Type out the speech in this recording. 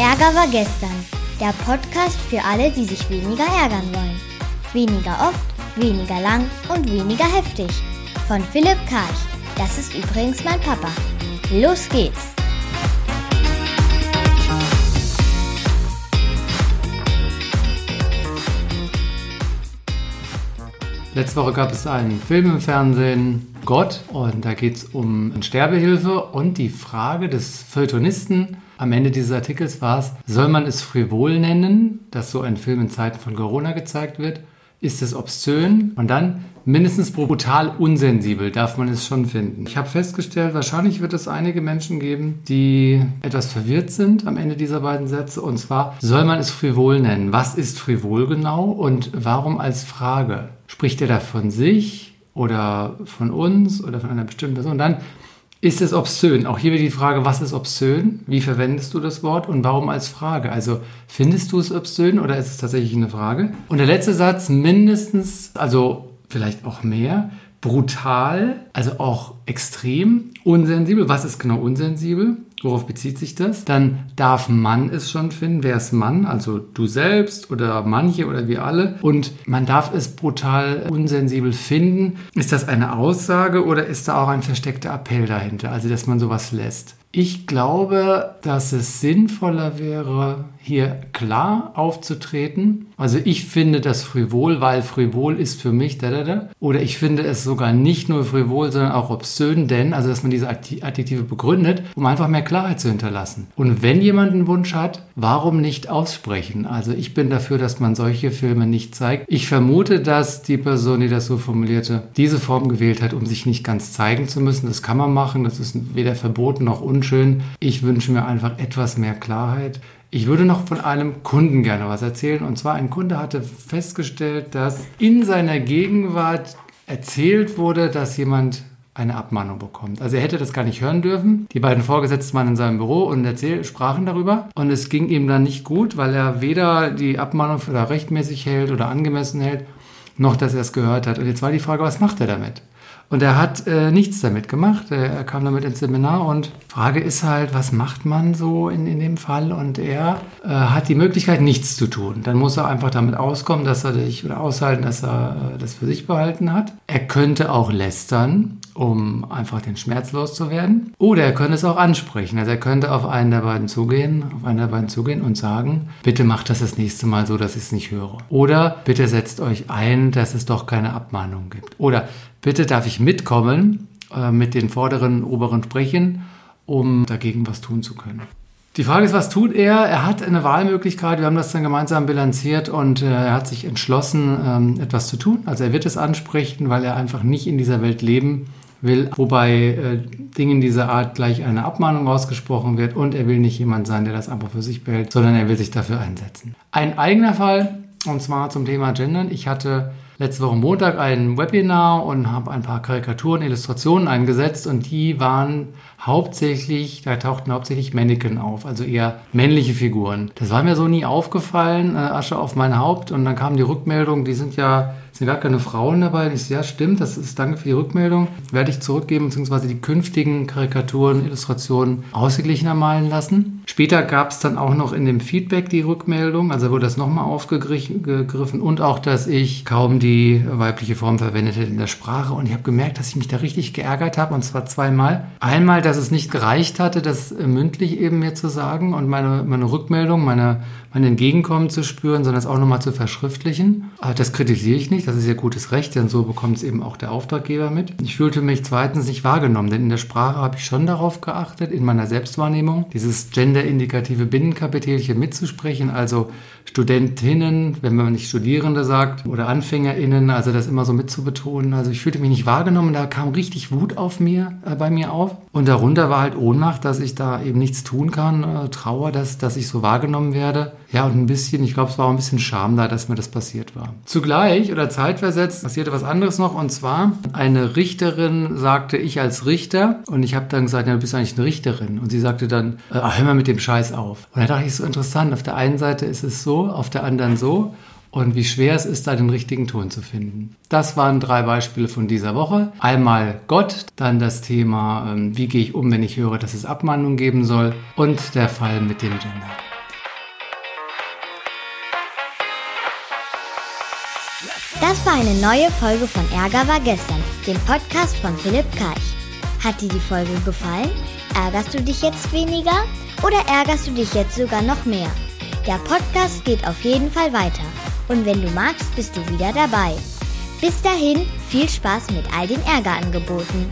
Ärger war gestern. Der Podcast für alle, die sich weniger ärgern wollen. Weniger oft, weniger lang und weniger heftig. Von Philipp Karch. Das ist übrigens mein Papa. Los geht's! Letzte Woche gab es einen Film im Fernsehen, Gott, und da geht es um Sterbehilfe und die Frage des Feuilletonisten am Ende dieses Artikels war es, soll man es frivol nennen, dass so ein Film in Zeiten von Corona gezeigt wird? Ist es obszön? Und dann mindestens brutal unsensibel darf man es schon finden. Ich habe festgestellt, wahrscheinlich wird es einige Menschen geben, die etwas verwirrt sind am Ende dieser beiden Sätze. Und zwar, soll man es frivol nennen? Was ist frivol genau und warum als Frage? Spricht er da von sich oder von uns oder von einer bestimmten Person? Dann ist es obszön? Auch hier wieder die Frage, was ist obszön? Wie verwendest du das Wort und warum als Frage? Also findest du es obszön oder ist es tatsächlich eine Frage? Und der letzte Satz, mindestens, also vielleicht auch mehr, brutal, also auch extrem, unsensibel. Was ist genau unsensibel? Worauf bezieht sich das? Dann darf man es schon finden. Wer ist Mann? Also du selbst oder manche oder wir alle. Und man darf es brutal unsensibel finden. Ist das eine Aussage oder ist da auch ein versteckter Appell dahinter? Also, dass man sowas lässt. Ich glaube, dass es sinnvoller wäre, hier klar aufzutreten. Also ich finde das frivol, weil frivol ist für mich da, da, da. Oder ich finde es sogar nicht nur frivol, sondern auch obszön, denn, also dass man diese Adjektive begründet, um einfach mehr Klarheit zu hinterlassen. Und wenn jemand einen Wunsch hat, warum nicht aussprechen? Also ich bin dafür, dass man solche Filme nicht zeigt. Ich vermute, dass die Person, die das so formulierte, diese Form gewählt hat, um sich nicht ganz zeigen zu müssen. Das kann man machen, das ist weder verboten noch unschön. Ich wünsche mir einfach etwas mehr Klarheit. Ich würde noch von einem Kunden gerne was erzählen. Und zwar ein Kunde hatte festgestellt, dass in seiner Gegenwart erzählt wurde, dass jemand eine Abmahnung bekommt. Also er hätte das gar nicht hören dürfen. Die beiden Vorgesetzten waren in seinem Büro und erzähl, sprachen darüber. Und es ging ihm dann nicht gut, weil er weder die Abmahnung für rechtmäßig hält oder angemessen hält, noch dass er es gehört hat. Und jetzt war die Frage, was macht er damit? Und er hat äh, nichts damit gemacht. Er kam damit ins Seminar und Frage ist halt, was macht man so in, in dem Fall? Und er äh, hat die Möglichkeit, nichts zu tun. Dann muss er einfach damit auskommen, dass er sich oder aushalten, dass er äh, das für sich behalten hat. Er könnte auch lästern, um einfach den Schmerz loszuwerden. Oder er könnte es auch ansprechen. Also er könnte auf einen der beiden zugehen, auf einen der beiden zugehen und sagen, bitte macht das das nächste Mal so, dass ich es nicht höre. Oder bitte setzt euch ein, dass es doch keine Abmahnung gibt. Oder bitte darf ich mitkommen äh, mit den vorderen, oberen sprechen, um dagegen was tun zu können. Die Frage ist, was tut er? Er hat eine Wahlmöglichkeit. Wir haben das dann gemeinsam bilanziert und äh, er hat sich entschlossen, ähm, etwas zu tun. Also er wird es ansprechen, weil er einfach nicht in dieser Welt leben will, wobei äh, Dingen dieser Art gleich eine Abmahnung ausgesprochen wird und er will nicht jemand sein, der das einfach für sich behält, sondern er will sich dafür einsetzen. Ein eigener Fall, und zwar zum Thema Gendern. Ich hatte letzte Woche Montag ein Webinar und habe ein paar Karikaturen, Illustrationen eingesetzt und die waren hauptsächlich, da tauchten hauptsächlich Mannequin auf, also eher männliche Figuren. Das war mir so nie aufgefallen, äh, Asche auf mein Haupt und dann kam die Rückmeldung, die sind ja sind gar keine Frauen dabei. Ich so, ja, stimmt, das ist danke für die Rückmeldung. Werde ich zurückgeben, beziehungsweise die künftigen Karikaturen, Illustrationen ausgeglichener malen lassen. Später gab es dann auch noch in dem Feedback die Rückmeldung, also wurde das nochmal aufgegriffen und auch, dass ich kaum die weibliche Form verwendet hätte in der Sprache. Und ich habe gemerkt, dass ich mich da richtig geärgert habe, und zwar zweimal. Einmal, dass es nicht gereicht hatte, das mündlich eben mir zu sagen und meine, meine Rückmeldung, meine mein Entgegenkommen zu spüren, sondern es auch nochmal zu verschriftlichen. Das kritisiere ich nicht, das ist ja gutes Recht, denn so bekommt es eben auch der Auftraggeber mit. Ich fühlte mich zweitens nicht wahrgenommen, denn in der Sprache habe ich schon darauf geachtet, in meiner Selbstwahrnehmung, dieses genderindikative Binnenkapitelchen mitzusprechen, also Studentinnen, wenn man nicht Studierende sagt, oder AnfängerInnen, also das immer so mitzubetonen. Also ich fühlte mich nicht wahrgenommen, da kam richtig Wut auf mir, äh, bei mir auf. Und darunter war halt Ohnmacht, dass ich da eben nichts tun kann, äh, Trauer, dass, dass ich so wahrgenommen werde. Ja, und ein bisschen, ich glaube, es war auch ein bisschen Scham da, dass mir das passiert war. Zugleich oder zeitversetzt passierte was anderes noch, und zwar eine Richterin sagte, ich als Richter, und ich habe dann gesagt, ja, du bist eigentlich eine Richterin. Und sie sagte dann, äh, hör mal mit dem Scheiß auf. Und da dachte ich, so interessant, auf der einen Seite ist es so, auf der anderen so und wie schwer es ist, da den richtigen Ton zu finden. Das waren drei Beispiele von dieser Woche. Einmal Gott, dann das Thema, ähm, wie gehe ich um, wenn ich höre, dass es Abmahnung geben soll und der Fall mit dem Gender. Das war eine neue Folge von Ärger war gestern, dem Podcast von Philipp Karch. Hat dir die Folge gefallen? Ärgerst du dich jetzt weniger oder ärgerst du dich jetzt sogar noch mehr? Der Podcast geht auf jeden Fall weiter und wenn du magst, bist du wieder dabei. Bis dahin, viel Spaß mit all den Ärgerangeboten.